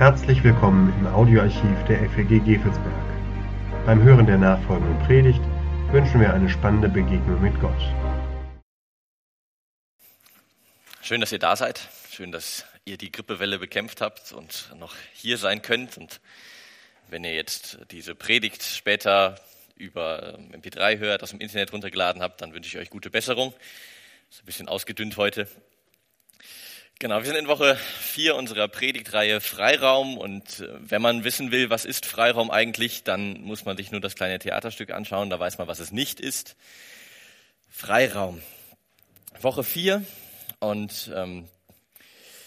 Herzlich willkommen im Audioarchiv der FEG Gefelsberg. Beim Hören der nachfolgenden Predigt wünschen wir eine spannende Begegnung mit Gott. Schön, dass ihr da seid. Schön, dass ihr die Grippewelle bekämpft habt und noch hier sein könnt. Und wenn ihr jetzt diese Predigt später über ähm, MP3 hört, aus dem Internet runtergeladen habt, dann wünsche ich euch gute Besserung. Ist ein bisschen ausgedünnt heute. Genau, wir sind in Woche vier unserer Predigtreihe Freiraum und äh, wenn man wissen will, was ist Freiraum eigentlich, dann muss man sich nur das kleine Theaterstück anschauen, da weiß man, was es nicht ist. Freiraum. Woche vier und ähm,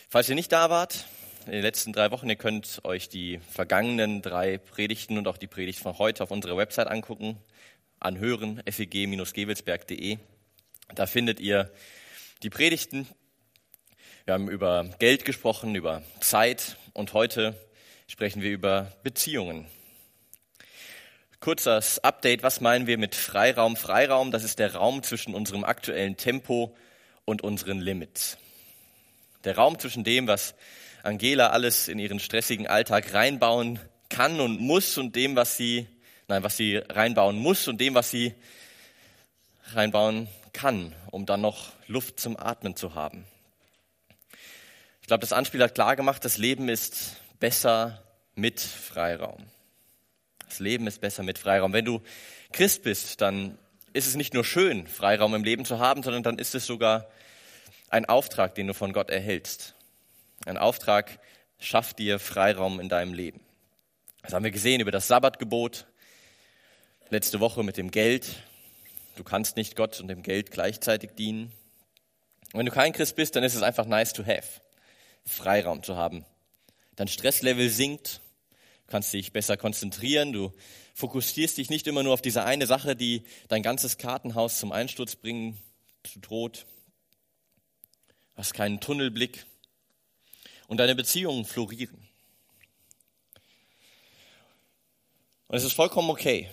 falls ihr nicht da wart, in den letzten drei Wochen, ihr könnt euch die vergangenen drei Predigten und auch die Predigt von heute auf unserer Website angucken, anhören, feg-gewelsberg.de. Da findet ihr die Predigten wir haben über Geld gesprochen, über Zeit und heute sprechen wir über Beziehungen. Kurzes Update, was meinen wir mit Freiraum? Freiraum, das ist der Raum zwischen unserem aktuellen Tempo und unseren Limits. Der Raum zwischen dem, was Angela alles in ihren stressigen Alltag reinbauen kann und muss und dem, was sie, nein, was sie reinbauen muss und dem, was sie reinbauen kann, um dann noch Luft zum Atmen zu haben. Ich glaube, das Anspiel hat klar gemacht, das Leben ist besser mit Freiraum. Das Leben ist besser mit Freiraum. Wenn du Christ bist, dann ist es nicht nur schön, Freiraum im Leben zu haben, sondern dann ist es sogar ein Auftrag, den du von Gott erhältst. Ein Auftrag schafft dir Freiraum in deinem Leben. Das haben wir gesehen über das Sabbatgebot letzte Woche mit dem Geld. Du kannst nicht Gott und dem Geld gleichzeitig dienen. Und wenn du kein Christ bist, dann ist es einfach nice to have. Freiraum zu haben. Dein Stresslevel sinkt, kannst dich besser konzentrieren, du fokussierst dich nicht immer nur auf diese eine Sache, die dein ganzes Kartenhaus zum Einsturz bringen, zu Tod. Hast keinen Tunnelblick und deine Beziehungen florieren. Und es ist vollkommen okay,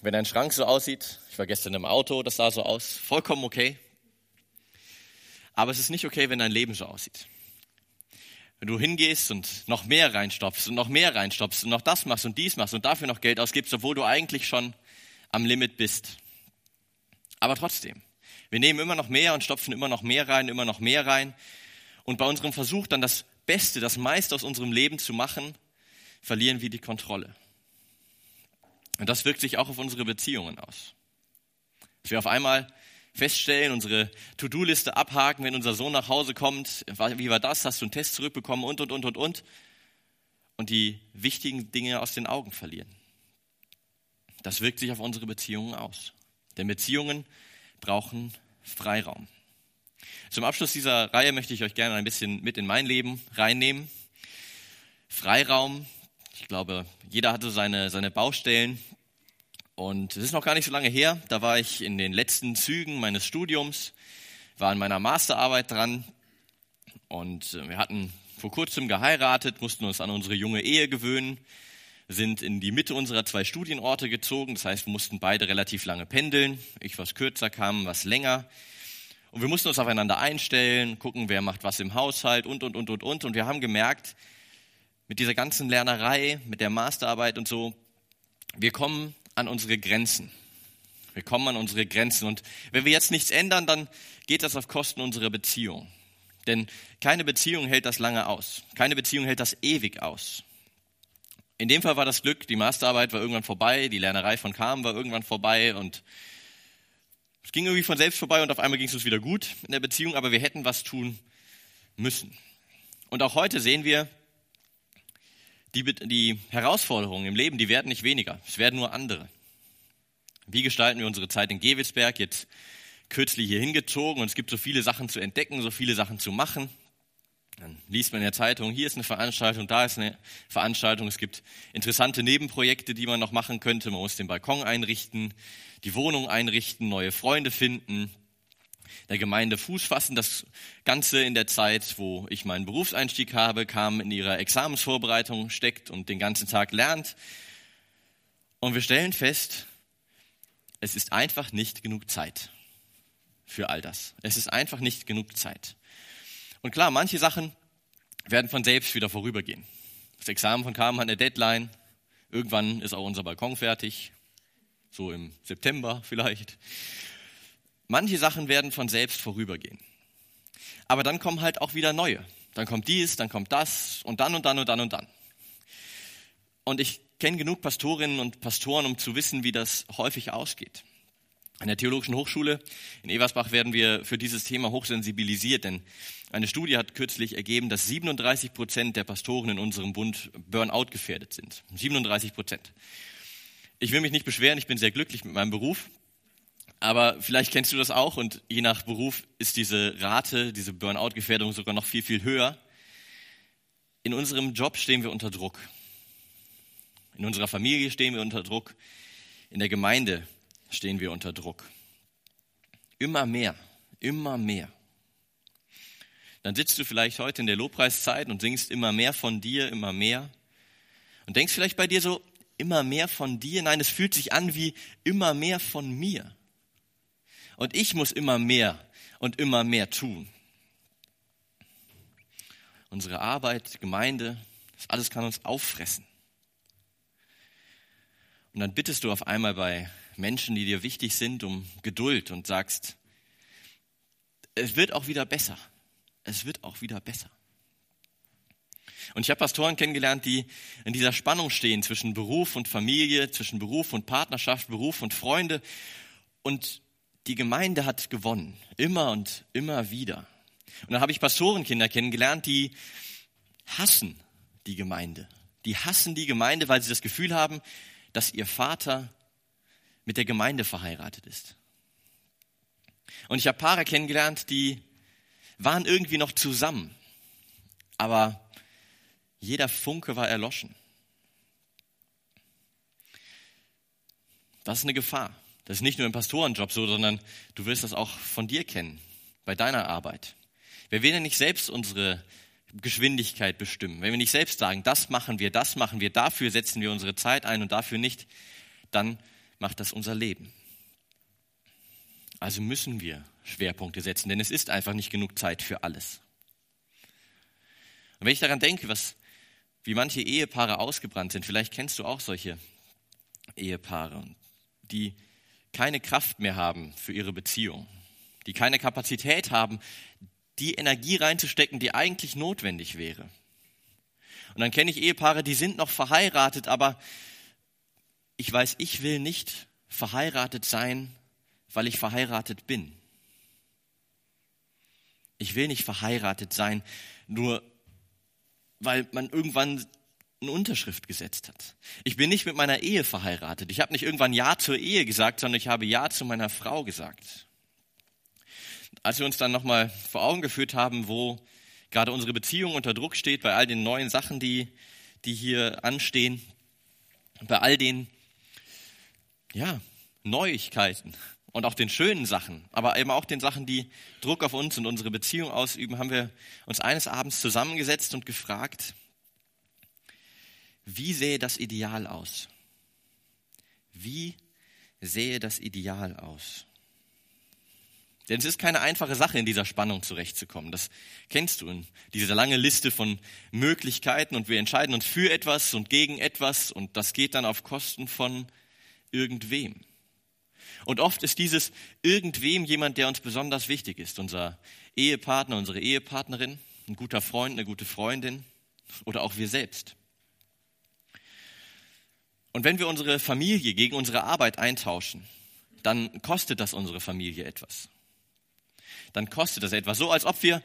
wenn dein Schrank so aussieht. Ich war gestern im Auto, das sah so aus. Vollkommen okay. Aber es ist nicht okay, wenn dein Leben so aussieht wenn du hingehst und noch mehr reinstopfst und noch mehr reinstopfst und noch das machst und dies machst und dafür noch Geld ausgibst, obwohl du eigentlich schon am Limit bist. Aber trotzdem, wir nehmen immer noch mehr und stopfen immer noch mehr rein, immer noch mehr rein. Und bei unserem Versuch, dann das Beste, das meiste aus unserem Leben zu machen, verlieren wir die Kontrolle. Und das wirkt sich auch auf unsere Beziehungen aus. Dass wir auf einmal feststellen, unsere To-Do-Liste abhaken, wenn unser Sohn nach Hause kommt. Wie war das? Hast du einen Test zurückbekommen? Und, und, und, und, und. Und die wichtigen Dinge aus den Augen verlieren. Das wirkt sich auf unsere Beziehungen aus. Denn Beziehungen brauchen Freiraum. Zum Abschluss dieser Reihe möchte ich euch gerne ein bisschen mit in mein Leben reinnehmen. Freiraum, ich glaube, jeder hatte seine, seine Baustellen, und es ist noch gar nicht so lange her, da war ich in den letzten Zügen meines Studiums, war an meiner Masterarbeit dran und äh, wir hatten vor kurzem geheiratet, mussten uns an unsere junge Ehe gewöhnen, sind in die Mitte unserer zwei Studienorte gezogen, das heißt, wir mussten beide relativ lange pendeln, ich was kürzer kam, was länger. Und wir mussten uns aufeinander einstellen, gucken, wer macht was im Haushalt und, und, und, und, und. Und wir haben gemerkt, mit dieser ganzen Lernerei, mit der Masterarbeit und so, wir kommen an unsere Grenzen. Wir kommen an unsere Grenzen. Und wenn wir jetzt nichts ändern, dann geht das auf Kosten unserer Beziehung. Denn keine Beziehung hält das lange aus. Keine Beziehung hält das ewig aus. In dem Fall war das Glück, die Masterarbeit war irgendwann vorbei, die Lernerei von Carmen war irgendwann vorbei und es ging irgendwie von selbst vorbei und auf einmal ging es uns wieder gut in der Beziehung, aber wir hätten was tun müssen. Und auch heute sehen wir, die, die Herausforderungen im Leben, die werden nicht weniger, es werden nur andere. Wie gestalten wir unsere Zeit in Gewelsberg? Jetzt kürzlich hier hingezogen und es gibt so viele Sachen zu entdecken, so viele Sachen zu machen. Dann liest man in der Zeitung, hier ist eine Veranstaltung, da ist eine Veranstaltung. Es gibt interessante Nebenprojekte, die man noch machen könnte. Man muss den Balkon einrichten, die Wohnung einrichten, neue Freunde finden, der Gemeinde Fuß fassen. Das Ganze in der Zeit, wo ich meinen Berufseinstieg habe, kam in ihrer Examensvorbereitung, steckt und den ganzen Tag lernt. Und wir stellen fest, es ist einfach nicht genug Zeit für all das. Es ist einfach nicht genug Zeit. Und klar, manche Sachen werden von selbst wieder vorübergehen. Das Examen von Carmen hat eine Deadline. Irgendwann ist auch unser Balkon fertig. So im September vielleicht. Manche Sachen werden von selbst vorübergehen. Aber dann kommen halt auch wieder neue. Dann kommt dies, dann kommt das und dann und dann und dann und dann. Und ich kenne genug Pastorinnen und Pastoren, um zu wissen, wie das häufig ausgeht. An der Theologischen Hochschule in Eversbach werden wir für dieses Thema hochsensibilisiert, denn eine Studie hat kürzlich ergeben, dass 37 Prozent der Pastoren in unserem Bund Burnout gefährdet sind. 37 Prozent. Ich will mich nicht beschweren, ich bin sehr glücklich mit meinem Beruf, aber vielleicht kennst du das auch und je nach Beruf ist diese Rate, diese Burnout-Gefährdung sogar noch viel, viel höher. In unserem Job stehen wir unter Druck. In unserer Familie stehen wir unter Druck. In der Gemeinde stehen wir unter Druck. Immer mehr, immer mehr. Dann sitzt du vielleicht heute in der Lobpreiszeit und singst immer mehr von dir, immer mehr. Und denkst vielleicht bei dir so, immer mehr von dir. Nein, es fühlt sich an wie immer mehr von mir. Und ich muss immer mehr und immer mehr tun. Unsere Arbeit, Gemeinde, das alles kann uns auffressen. Und dann bittest du auf einmal bei Menschen, die dir wichtig sind, um Geduld und sagst, es wird auch wieder besser. Es wird auch wieder besser. Und ich habe Pastoren kennengelernt, die in dieser Spannung stehen zwischen Beruf und Familie, zwischen Beruf und Partnerschaft, Beruf und Freunde. Und die Gemeinde hat gewonnen, immer und immer wieder. Und dann habe ich Pastorenkinder kennengelernt, die hassen die Gemeinde. Die hassen die Gemeinde, weil sie das Gefühl haben, dass ihr Vater mit der Gemeinde verheiratet ist. Und ich habe Paare kennengelernt, die waren irgendwie noch zusammen, aber jeder Funke war erloschen. Das ist eine Gefahr. Das ist nicht nur im Pastorenjob so, sondern du wirst das auch von dir kennen, bei deiner Arbeit. Wenn wir nicht selbst unsere Geschwindigkeit bestimmen, wenn wir nicht selbst sagen, das machen wir, das machen wir, dafür setzen wir unsere Zeit ein und dafür nicht, dann macht das unser Leben. Also müssen wir Schwerpunkte setzen, denn es ist einfach nicht genug Zeit für alles. Und wenn ich daran denke, was, wie manche Ehepaare ausgebrannt sind, vielleicht kennst du auch solche Ehepaare, die keine Kraft mehr haben für ihre Beziehung, die keine Kapazität haben, die Energie reinzustecken, die eigentlich notwendig wäre. Und dann kenne ich Ehepaare, die sind noch verheiratet, aber ich weiß, ich will nicht verheiratet sein, weil ich verheiratet bin. Ich will nicht verheiratet sein, nur weil man irgendwann eine Unterschrift gesetzt hat. Ich bin nicht mit meiner Ehe verheiratet. Ich habe nicht irgendwann Ja zur Ehe gesagt, sondern ich habe Ja zu meiner Frau gesagt. Als wir uns dann nochmal vor Augen geführt haben, wo gerade unsere Beziehung unter Druck steht, bei all den neuen Sachen, die, die hier anstehen, bei all den ja, Neuigkeiten und auch den schönen Sachen, aber eben auch den Sachen, die Druck auf uns und unsere Beziehung ausüben, haben wir uns eines Abends zusammengesetzt und gefragt, wie sähe das Ideal aus? Wie sähe das Ideal aus? Denn es ist keine einfache Sache, in dieser Spannung zurechtzukommen. Das kennst du in dieser lange Liste von Möglichkeiten und wir entscheiden uns für etwas und gegen etwas und das geht dann auf Kosten von irgendwem. Und oft ist dieses irgendwem jemand, der uns besonders wichtig ist. Unser Ehepartner, unsere Ehepartnerin, ein guter Freund, eine gute Freundin oder auch wir selbst. Und wenn wir unsere Familie gegen unsere Arbeit eintauschen, dann kostet das unsere Familie etwas. Dann kostet das etwas. So als ob wir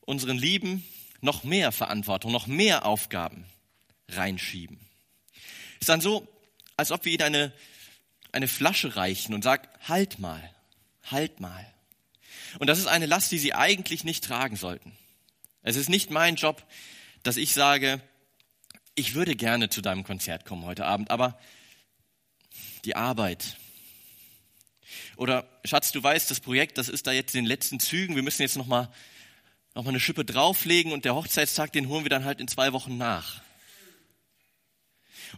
unseren Lieben noch mehr Verantwortung, noch mehr Aufgaben reinschieben. Ist dann so, als ob wir ihnen eine, eine Flasche reichen und sagen, halt mal, halt mal. Und das ist eine Last, die sie eigentlich nicht tragen sollten. Es ist nicht mein Job, dass ich sage, ich würde gerne zu deinem Konzert kommen heute Abend, aber die Arbeit. Oder Schatz, du weißt, das Projekt, das ist da jetzt in den letzten Zügen. Wir müssen jetzt noch mal, noch mal eine Schippe drauflegen und der Hochzeitstag, den holen wir dann halt in zwei Wochen nach.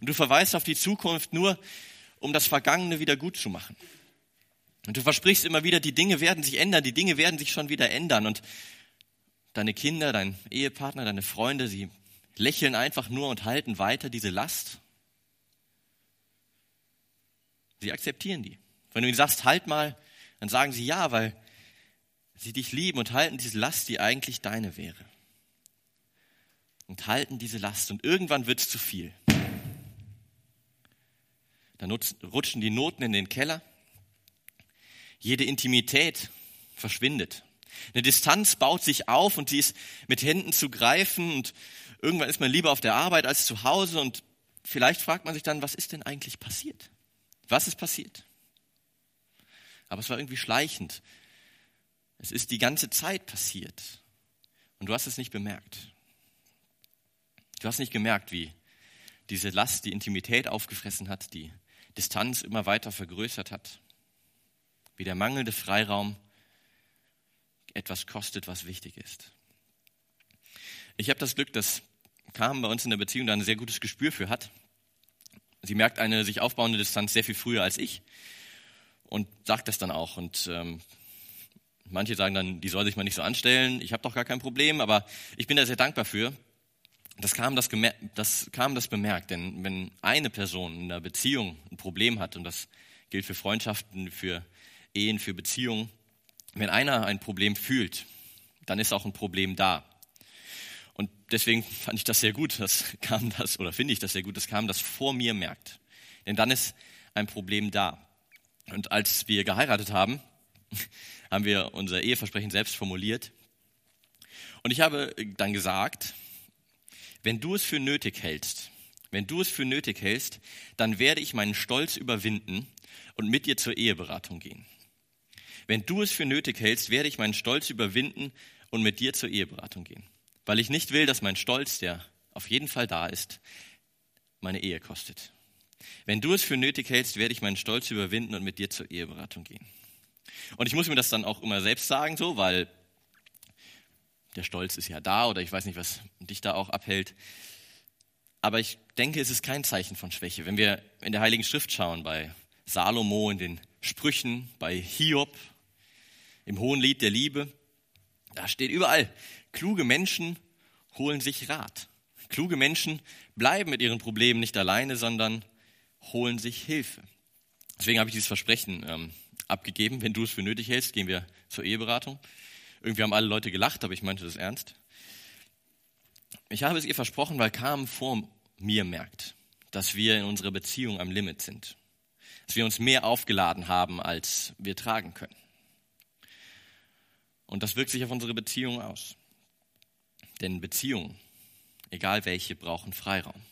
Und du verweist auf die Zukunft nur, um das Vergangene wieder gut zu machen. Und du versprichst immer wieder, die Dinge werden sich ändern, die Dinge werden sich schon wieder ändern. Und deine Kinder, dein Ehepartner, deine Freunde, sie lächeln einfach nur und halten weiter diese Last. Sie akzeptieren die. Wenn du ihnen sagst, halt mal, dann sagen sie ja, weil sie dich lieben und halten diese Last, die eigentlich deine wäre. Und halten diese Last und irgendwann wird es zu viel. Dann rutschen die Noten in den Keller. Jede Intimität verschwindet. Eine Distanz baut sich auf und sie ist mit Händen zu greifen und irgendwann ist man lieber auf der Arbeit als zu Hause und vielleicht fragt man sich dann, was ist denn eigentlich passiert? Was ist passiert? Aber es war irgendwie schleichend. Es ist die ganze Zeit passiert und du hast es nicht bemerkt. Du hast nicht gemerkt, wie diese Last die Intimität aufgefressen hat, die Distanz immer weiter vergrößert hat, wie der mangelnde Freiraum etwas kostet, was wichtig ist. Ich habe das Glück, dass Carmen bei uns in der Beziehung da ein sehr gutes Gespür für hat. Sie merkt eine sich aufbauende Distanz sehr viel früher als ich und sagt das dann auch. Und ähm, manche sagen dann, die soll sich mal nicht so anstellen, ich habe doch gar kein Problem, aber ich bin da sehr dankbar für, das kam das, das kam das bemerkt, denn wenn eine Person in einer Beziehung ein Problem hat, und das gilt für Freundschaften, für Ehen, für Beziehungen, wenn einer ein Problem fühlt, dann ist auch ein Problem da. Deswegen fand ich das sehr gut, dass kam das, oder finde ich das sehr gut, dass kam das vor mir merkt. Denn dann ist ein Problem da. Und als wir geheiratet haben, haben wir unser Eheversprechen selbst formuliert. Und ich habe dann gesagt, wenn du es für nötig hältst, wenn du es für nötig hältst, dann werde ich meinen Stolz überwinden und mit dir zur Eheberatung gehen. Wenn du es für nötig hältst, werde ich meinen Stolz überwinden und mit dir zur Eheberatung gehen. Weil ich nicht will, dass mein Stolz, der auf jeden Fall da ist, meine Ehe kostet. Wenn du es für nötig hältst, werde ich meinen Stolz überwinden und mit dir zur Eheberatung gehen. Und ich muss mir das dann auch immer selbst sagen, so, weil der Stolz ist ja da oder ich weiß nicht, was dich da auch abhält. Aber ich denke, es ist kein Zeichen von Schwäche. Wenn wir in der Heiligen Schrift schauen, bei Salomo, in den Sprüchen, bei Hiob, im Hohen Lied der Liebe, da steht überall, kluge Menschen holen sich Rat. Kluge Menschen bleiben mit ihren Problemen nicht alleine, sondern holen sich Hilfe. Deswegen habe ich dieses Versprechen ähm, abgegeben. Wenn du es für nötig hältst, gehen wir zur Eheberatung. Irgendwie haben alle Leute gelacht, aber ich meinte das ernst. Ich habe es ihr versprochen, weil Carmen vor mir merkt, dass wir in unserer Beziehung am Limit sind. Dass wir uns mehr aufgeladen haben, als wir tragen können. Und das wirkt sich auf unsere Beziehung aus. Denn Beziehungen, egal welche, brauchen Freiraum.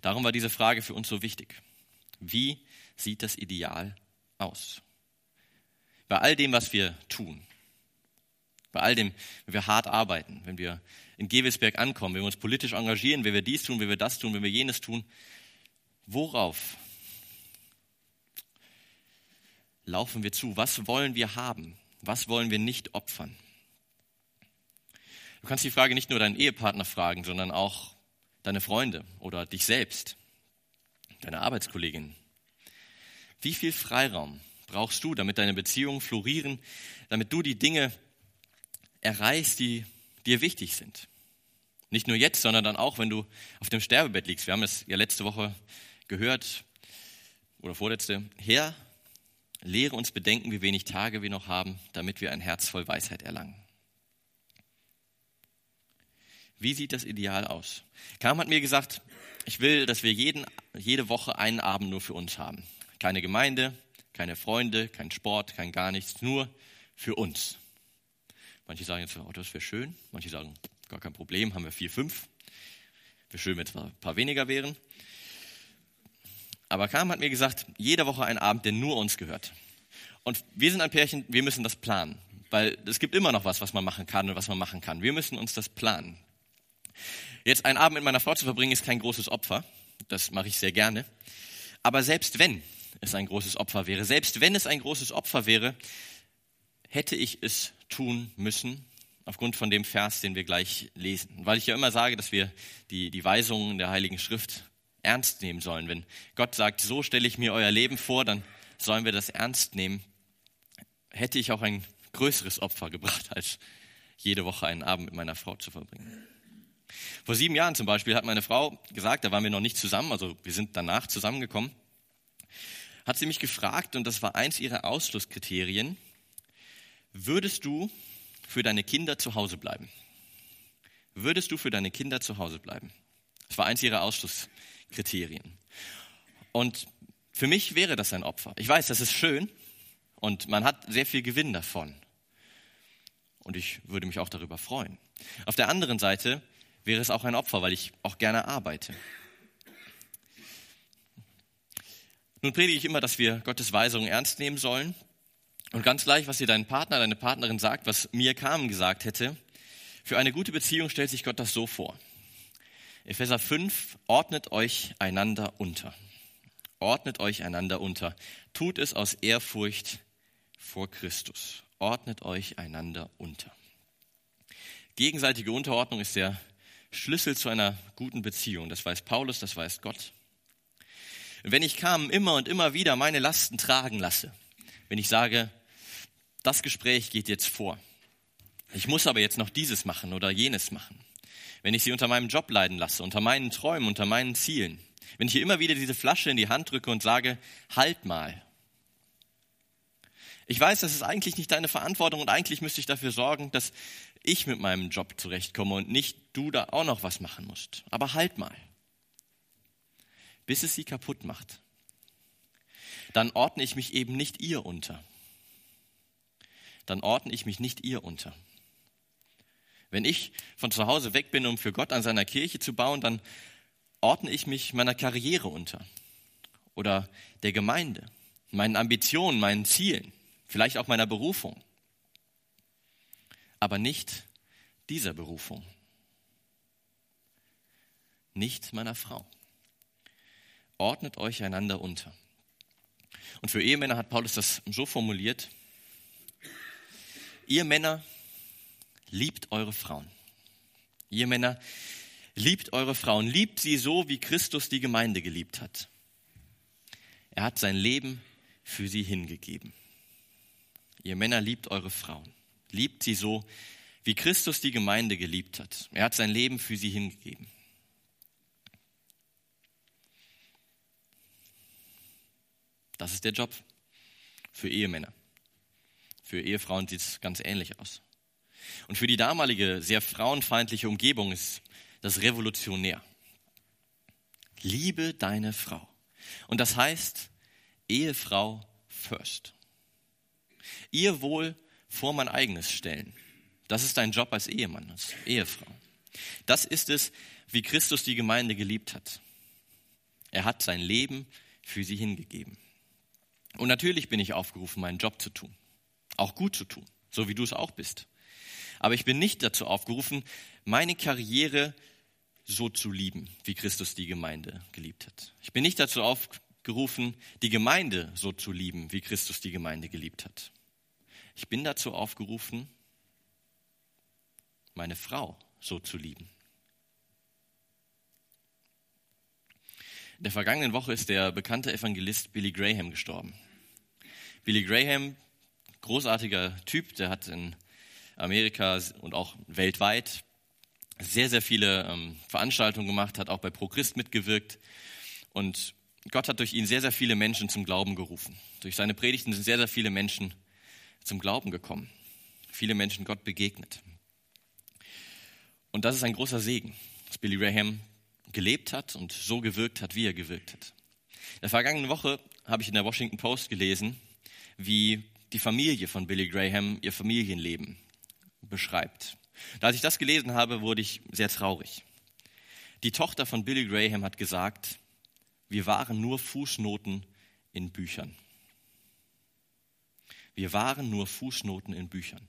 Darum war diese Frage für uns so wichtig. Wie sieht das Ideal aus? Bei all dem, was wir tun, bei all dem, wenn wir hart arbeiten, wenn wir in Gewelsberg ankommen, wenn wir uns politisch engagieren, wenn wir dies tun, wenn wir das tun, wenn wir jenes tun, worauf laufen wir zu? Was wollen wir haben? Was wollen wir nicht opfern? Du kannst die Frage nicht nur deinen Ehepartner fragen, sondern auch deine Freunde oder dich selbst, deine Arbeitskollegin. Wie viel Freiraum brauchst du, damit deine Beziehungen florieren, damit du die Dinge erreichst, die dir wichtig sind. Nicht nur jetzt, sondern dann auch, wenn du auf dem Sterbebett liegst. Wir haben es ja letzte Woche gehört oder vorletzte. Herr, lehre uns bedenken, wie wenig Tage wir noch haben, damit wir ein Herz voll Weisheit erlangen. Wie sieht das Ideal aus? Kam hat mir gesagt, ich will, dass wir jeden, jede Woche einen Abend nur für uns haben. Keine Gemeinde, keine Freunde, kein Sport, kein gar nichts, nur für uns. Manche sagen jetzt, oh, das wäre schön. Manche sagen, gar kein Problem, haben wir vier, fünf. Wäre schön, wenn es ein paar weniger wären. Aber Kam hat mir gesagt, jede Woche ein Abend, der nur uns gehört. Und wir sind ein Pärchen, wir müssen das planen. Weil es gibt immer noch was, was man machen kann und was man machen kann. Wir müssen uns das planen. Jetzt einen Abend mit meiner Frau zu verbringen, ist kein großes Opfer. Das mache ich sehr gerne. Aber selbst wenn, es ein großes Opfer wäre. Selbst wenn es ein großes Opfer wäre, hätte ich es tun müssen, aufgrund von dem Vers, den wir gleich lesen. Weil ich ja immer sage, dass wir die, die Weisungen der Heiligen Schrift ernst nehmen sollen. Wenn Gott sagt, so stelle ich mir euer Leben vor, dann sollen wir das ernst nehmen. Hätte ich auch ein größeres Opfer gebracht, als jede Woche einen Abend mit meiner Frau zu verbringen. Vor sieben Jahren zum Beispiel hat meine Frau gesagt, da waren wir noch nicht zusammen, also wir sind danach zusammengekommen, hat sie mich gefragt, und das war eins ihrer Ausschlusskriterien, würdest du für deine Kinder zu Hause bleiben? Würdest du für deine Kinder zu Hause bleiben? Das war eins ihrer Ausschlusskriterien. Und für mich wäre das ein Opfer. Ich weiß, das ist schön und man hat sehr viel Gewinn davon. Und ich würde mich auch darüber freuen. Auf der anderen Seite wäre es auch ein Opfer, weil ich auch gerne arbeite. Nun predige ich immer, dass wir Gottes Weisungen ernst nehmen sollen. Und ganz gleich, was dir dein Partner, deine Partnerin sagt, was mir Carmen gesagt hätte, für eine gute Beziehung stellt sich Gott das so vor. Epheser 5, ordnet euch einander unter. Ordnet euch einander unter. Tut es aus Ehrfurcht vor Christus. Ordnet euch einander unter. Gegenseitige Unterordnung ist der Schlüssel zu einer guten Beziehung. Das weiß Paulus, das weiß Gott. wenn ich kam immer und immer wieder meine Lasten tragen lasse, wenn ich sage, das Gespräch geht jetzt vor, ich muss aber jetzt noch dieses machen oder jenes machen, wenn ich sie unter meinem Job leiden lasse, unter meinen Träumen, unter meinen Zielen, wenn ich ihr immer wieder diese Flasche in die Hand drücke und sage, halt mal. Ich weiß, das ist eigentlich nicht deine Verantwortung und eigentlich müsste ich dafür sorgen, dass ich mit meinem Job zurechtkomme und nicht du da auch noch was machen musst. Aber halt mal. Bis es sie kaputt macht. Dann ordne ich mich eben nicht ihr unter. Dann ordne ich mich nicht ihr unter. Wenn ich von zu Hause weg bin, um für Gott an seiner Kirche zu bauen, dann ordne ich mich meiner Karriere unter oder der Gemeinde, meinen Ambitionen, meinen Zielen, vielleicht auch meiner Berufung, aber nicht dieser Berufung, nicht meiner Frau. Ordnet euch einander unter. Und für Ehemänner hat Paulus das so formuliert, ihr Männer liebt eure Frauen. Ihr Männer Liebt eure Frauen, liebt sie so, wie Christus die Gemeinde geliebt hat. Er hat sein Leben für sie hingegeben. Ihr Männer liebt eure Frauen, liebt sie so, wie Christus die Gemeinde geliebt hat. Er hat sein Leben für sie hingegeben. Das ist der Job für Ehemänner. Für Ehefrauen sieht es ganz ähnlich aus. Und für die damalige sehr frauenfeindliche Umgebung ist das revolutionär. Liebe deine Frau. Und das heißt, Ehefrau first. Ihr Wohl vor mein eigenes stellen. Das ist dein Job als Ehemann, als Ehefrau. Das ist es, wie Christus die Gemeinde geliebt hat. Er hat sein Leben für sie hingegeben. Und natürlich bin ich aufgerufen, meinen Job zu tun. Auch gut zu tun, so wie du es auch bist. Aber ich bin nicht dazu aufgerufen, meine Karriere so zu lieben, wie Christus die Gemeinde geliebt hat. Ich bin nicht dazu aufgerufen, die Gemeinde so zu lieben, wie Christus die Gemeinde geliebt hat. Ich bin dazu aufgerufen, meine Frau so zu lieben. In der vergangenen Woche ist der bekannte Evangelist Billy Graham gestorben. Billy Graham, großartiger Typ, der hat in Amerika und auch weltweit sehr, sehr viele ähm, Veranstaltungen gemacht, hat auch bei ProChrist mitgewirkt. Und Gott hat durch ihn sehr, sehr viele Menschen zum Glauben gerufen. Durch seine Predigten sind sehr, sehr viele Menschen zum Glauben gekommen. Viele Menschen Gott begegnet. Und das ist ein großer Segen, dass Billy Graham gelebt hat und so gewirkt hat, wie er gewirkt hat. In der vergangenen Woche habe ich in der Washington Post gelesen, wie die Familie von Billy Graham ihr Familienleben beschreibt. Da als ich das gelesen habe, wurde ich sehr traurig. Die Tochter von Billy Graham hat gesagt, wir waren nur Fußnoten in Büchern. Wir waren nur Fußnoten in Büchern.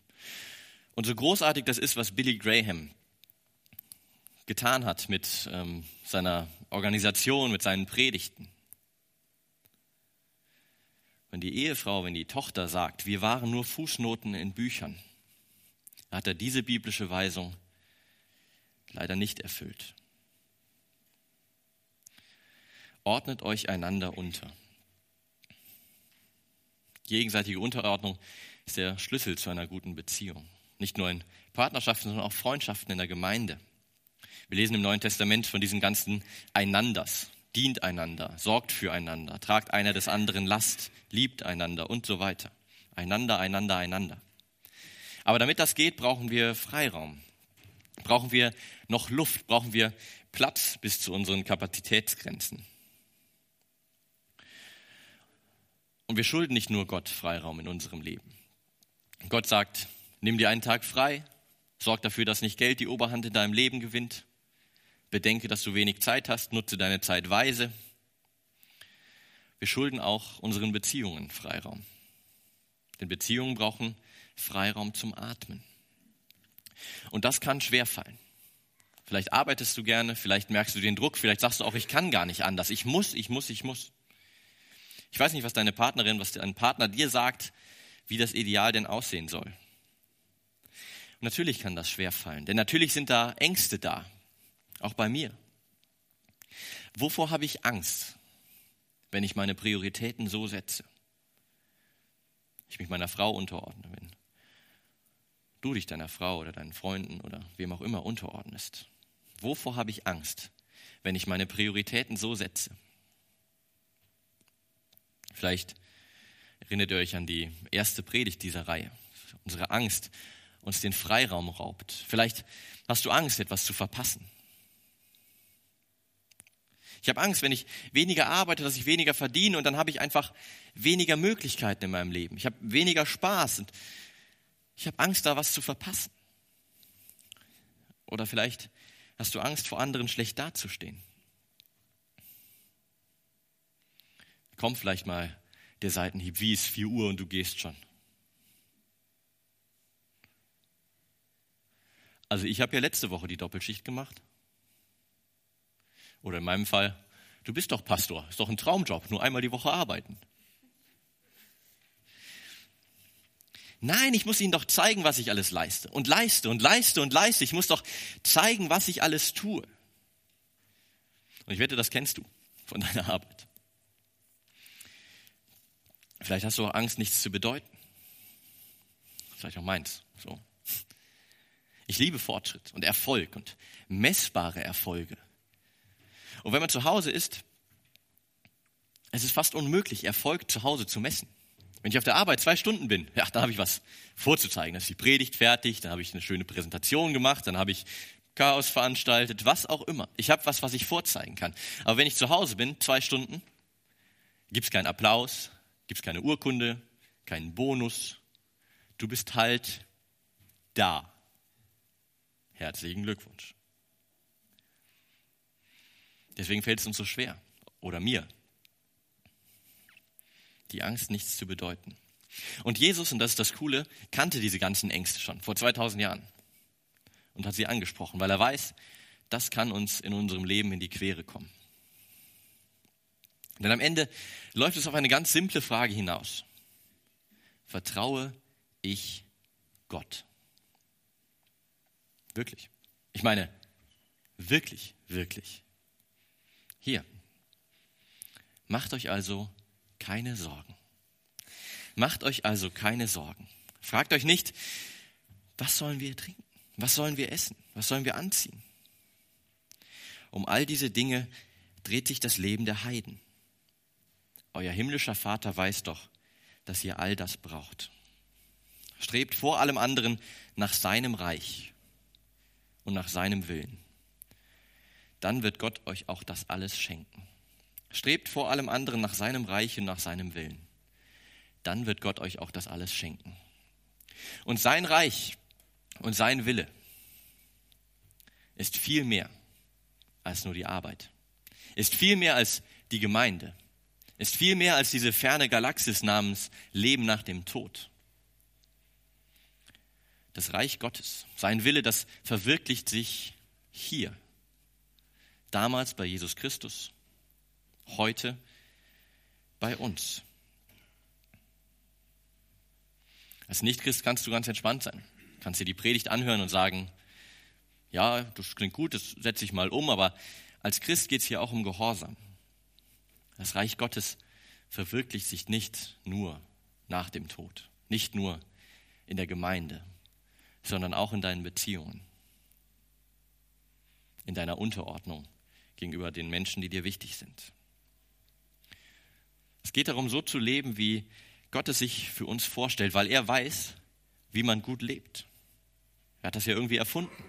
Und so großartig das ist, was Billy Graham getan hat mit ähm, seiner Organisation, mit seinen Predigten. Wenn die Ehefrau, wenn die Tochter sagt, wir waren nur Fußnoten in Büchern, hat er diese biblische Weisung leider nicht erfüllt. Ordnet euch einander unter. Gegenseitige Unterordnung ist der Schlüssel zu einer guten Beziehung. Nicht nur in Partnerschaften, sondern auch Freundschaften in der Gemeinde. Wir lesen im Neuen Testament von diesen ganzen Einanders. Dient einander, sorgt füreinander, tragt einer des anderen Last, liebt einander und so weiter. Einander, einander, einander. Aber damit das geht, brauchen wir Freiraum. Brauchen wir noch Luft, brauchen wir Platz bis zu unseren Kapazitätsgrenzen. Und wir schulden nicht nur Gott Freiraum in unserem Leben. Gott sagt, nimm dir einen Tag frei, sorg dafür, dass nicht Geld die Oberhand in deinem Leben gewinnt, bedenke, dass du wenig Zeit hast, nutze deine Zeit weise. Wir schulden auch unseren Beziehungen Freiraum. Denn Beziehungen brauchen Freiraum zum Atmen. Und das kann schwer fallen. Vielleicht arbeitest du gerne, vielleicht merkst du den Druck, vielleicht sagst du auch, ich kann gar nicht anders. Ich muss, ich muss, ich muss. Ich weiß nicht, was deine Partnerin, was dein Partner dir sagt, wie das Ideal denn aussehen soll. Und natürlich kann das schwer fallen, denn natürlich sind da Ängste da, auch bei mir. Wovor habe ich Angst, wenn ich meine Prioritäten so setze? Ich mich meiner Frau unterordne, wenn du dich deiner Frau oder deinen Freunden oder wem auch immer unterordnest. Wovor habe ich Angst, wenn ich meine Prioritäten so setze? Vielleicht erinnert ihr euch an die erste Predigt dieser Reihe. Unsere Angst uns den Freiraum raubt. Vielleicht hast du Angst, etwas zu verpassen. Ich habe Angst, wenn ich weniger arbeite, dass ich weniger verdiene und dann habe ich einfach weniger Möglichkeiten in meinem Leben. Ich habe weniger Spaß und ich habe Angst, da was zu verpassen. Oder vielleicht hast du Angst vor anderen schlecht dazustehen. Komm vielleicht mal der Seitenhieb, wie ist 4 Uhr und du gehst schon. Also ich habe ja letzte Woche die Doppelschicht gemacht. Oder in meinem Fall, du bist doch Pastor, ist doch ein Traumjob, nur einmal die Woche arbeiten. Nein, ich muss Ihnen doch zeigen, was ich alles leiste. Und leiste und leiste und leiste. Ich muss doch zeigen, was ich alles tue. Und ich wette, das kennst du von deiner Arbeit. Vielleicht hast du auch Angst, nichts zu bedeuten. Vielleicht auch meins. So. Ich liebe Fortschritt und Erfolg und messbare Erfolge. Und wenn man zu Hause ist, es ist fast unmöglich, Erfolg zu Hause zu messen. Wenn ich auf der Arbeit zwei Stunden bin, ja, da habe ich was vorzuzeigen. Da ist die Predigt fertig, dann habe ich eine schöne Präsentation gemacht, dann habe ich Chaos veranstaltet, was auch immer. Ich habe was, was ich vorzeigen kann. Aber wenn ich zu Hause bin, zwei Stunden, gibt es keinen Applaus, gibt es keine Urkunde, keinen Bonus. Du bist halt da. Herzlichen Glückwunsch. Deswegen fällt es uns so schwer, oder mir, die Angst, nichts zu bedeuten. Und Jesus, und das ist das Coole, kannte diese ganzen Ängste schon vor 2000 Jahren und hat sie angesprochen, weil er weiß, das kann uns in unserem Leben in die Quere kommen. Denn am Ende läuft es auf eine ganz simple Frage hinaus. Vertraue ich Gott? Wirklich. Ich meine, wirklich, wirklich. Hier. Macht euch also keine Sorgen. Macht euch also keine Sorgen. Fragt euch nicht, was sollen wir trinken? Was sollen wir essen? Was sollen wir anziehen? Um all diese Dinge dreht sich das Leben der Heiden. Euer himmlischer Vater weiß doch, dass ihr all das braucht. Strebt vor allem anderen nach seinem Reich und nach seinem Willen dann wird Gott euch auch das alles schenken. Strebt vor allem anderen nach seinem Reich und nach seinem Willen. Dann wird Gott euch auch das alles schenken. Und sein Reich und sein Wille ist viel mehr als nur die Arbeit. Ist viel mehr als die Gemeinde. Ist viel mehr als diese ferne Galaxis namens Leben nach dem Tod. Das Reich Gottes, sein Wille, das verwirklicht sich hier Damals bei Jesus Christus, heute bei uns. Als Nichtchrist kannst du ganz entspannt sein. Kannst dir die Predigt anhören und sagen, ja, das klingt gut, das setze ich mal um, aber als Christ geht es hier auch um Gehorsam. Das Reich Gottes verwirklicht sich nicht nur nach dem Tod, nicht nur in der Gemeinde, sondern auch in deinen Beziehungen. in deiner Unterordnung gegenüber den Menschen, die dir wichtig sind. Es geht darum, so zu leben, wie Gott es sich für uns vorstellt, weil er weiß, wie man gut lebt. Er hat das ja irgendwie erfunden.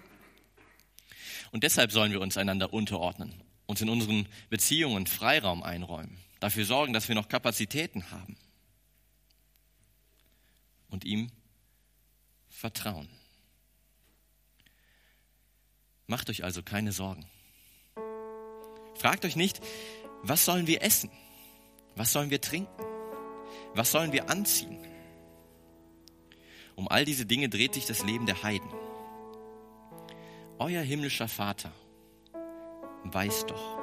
Und deshalb sollen wir uns einander unterordnen, uns in unseren Beziehungen Freiraum einräumen, dafür sorgen, dass wir noch Kapazitäten haben und ihm vertrauen. Macht euch also keine Sorgen. Fragt euch nicht, was sollen wir essen? Was sollen wir trinken? Was sollen wir anziehen? Um all diese Dinge dreht sich das Leben der Heiden. Euer himmlischer Vater weiß doch,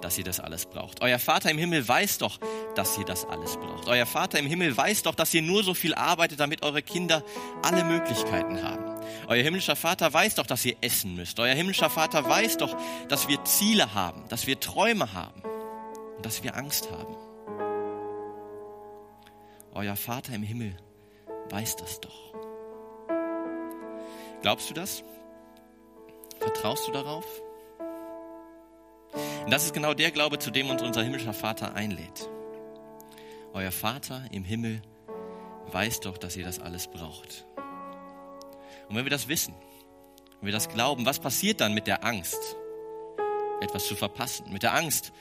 dass ihr das alles braucht. Euer Vater im Himmel weiß doch, dass ihr das alles braucht. Euer Vater im Himmel weiß doch, dass ihr nur so viel arbeitet, damit eure Kinder alle Möglichkeiten haben. Euer himmlischer Vater weiß doch, dass ihr essen müsst. Euer himmlischer Vater weiß doch, dass wir Ziele haben, dass wir Träume haben und dass wir Angst haben. Euer Vater im Himmel weiß das doch. Glaubst du das? Vertraust du darauf? Und das ist genau der Glaube, zu dem uns unser himmlischer Vater einlädt. Euer Vater im Himmel weiß doch, dass ihr das alles braucht. Und wenn wir das wissen, wenn wir das glauben, was passiert dann mit der Angst, etwas zu verpassen, mit der Angst,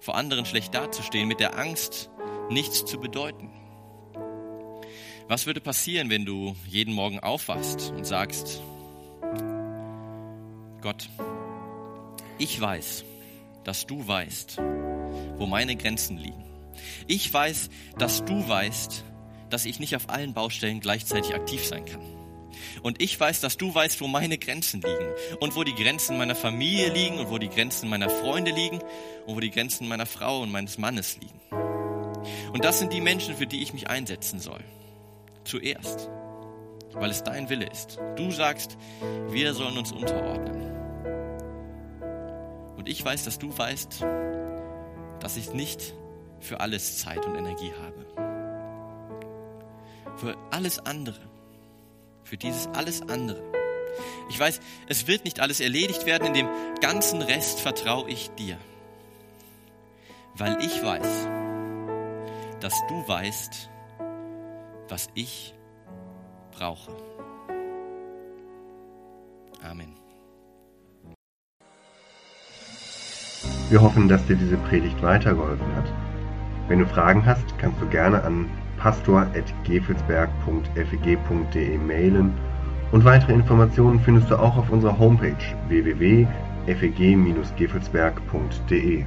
vor anderen schlecht dazustehen, mit der Angst, nichts zu bedeuten? Was würde passieren, wenn du jeden Morgen aufwachst und sagst, Gott, ich weiß, dass du weißt, wo meine Grenzen liegen. Ich weiß, dass du weißt, dass ich nicht auf allen Baustellen gleichzeitig aktiv sein kann. Und ich weiß, dass du weißt, wo meine Grenzen liegen und wo die Grenzen meiner Familie liegen und wo die Grenzen meiner Freunde liegen und wo die Grenzen meiner Frau und meines Mannes liegen. Und das sind die Menschen, für die ich mich einsetzen soll. Zuerst, weil es dein Wille ist. Du sagst, wir sollen uns unterordnen. Und ich weiß, dass du weißt, dass ich nicht für alles Zeit und Energie habe. Für alles andere für dieses alles andere. Ich weiß, es wird nicht alles erledigt werden, in dem ganzen Rest vertraue ich dir. Weil ich weiß, dass du weißt, was ich brauche. Amen. Wir hoffen, dass dir diese Predigt weitergeholfen hat. Wenn du Fragen hast, kannst du gerne an pastor.gefelsberg.feg.de mailen und weitere Informationen findest du auch auf unserer Homepage www.feg-gefelsberg.de.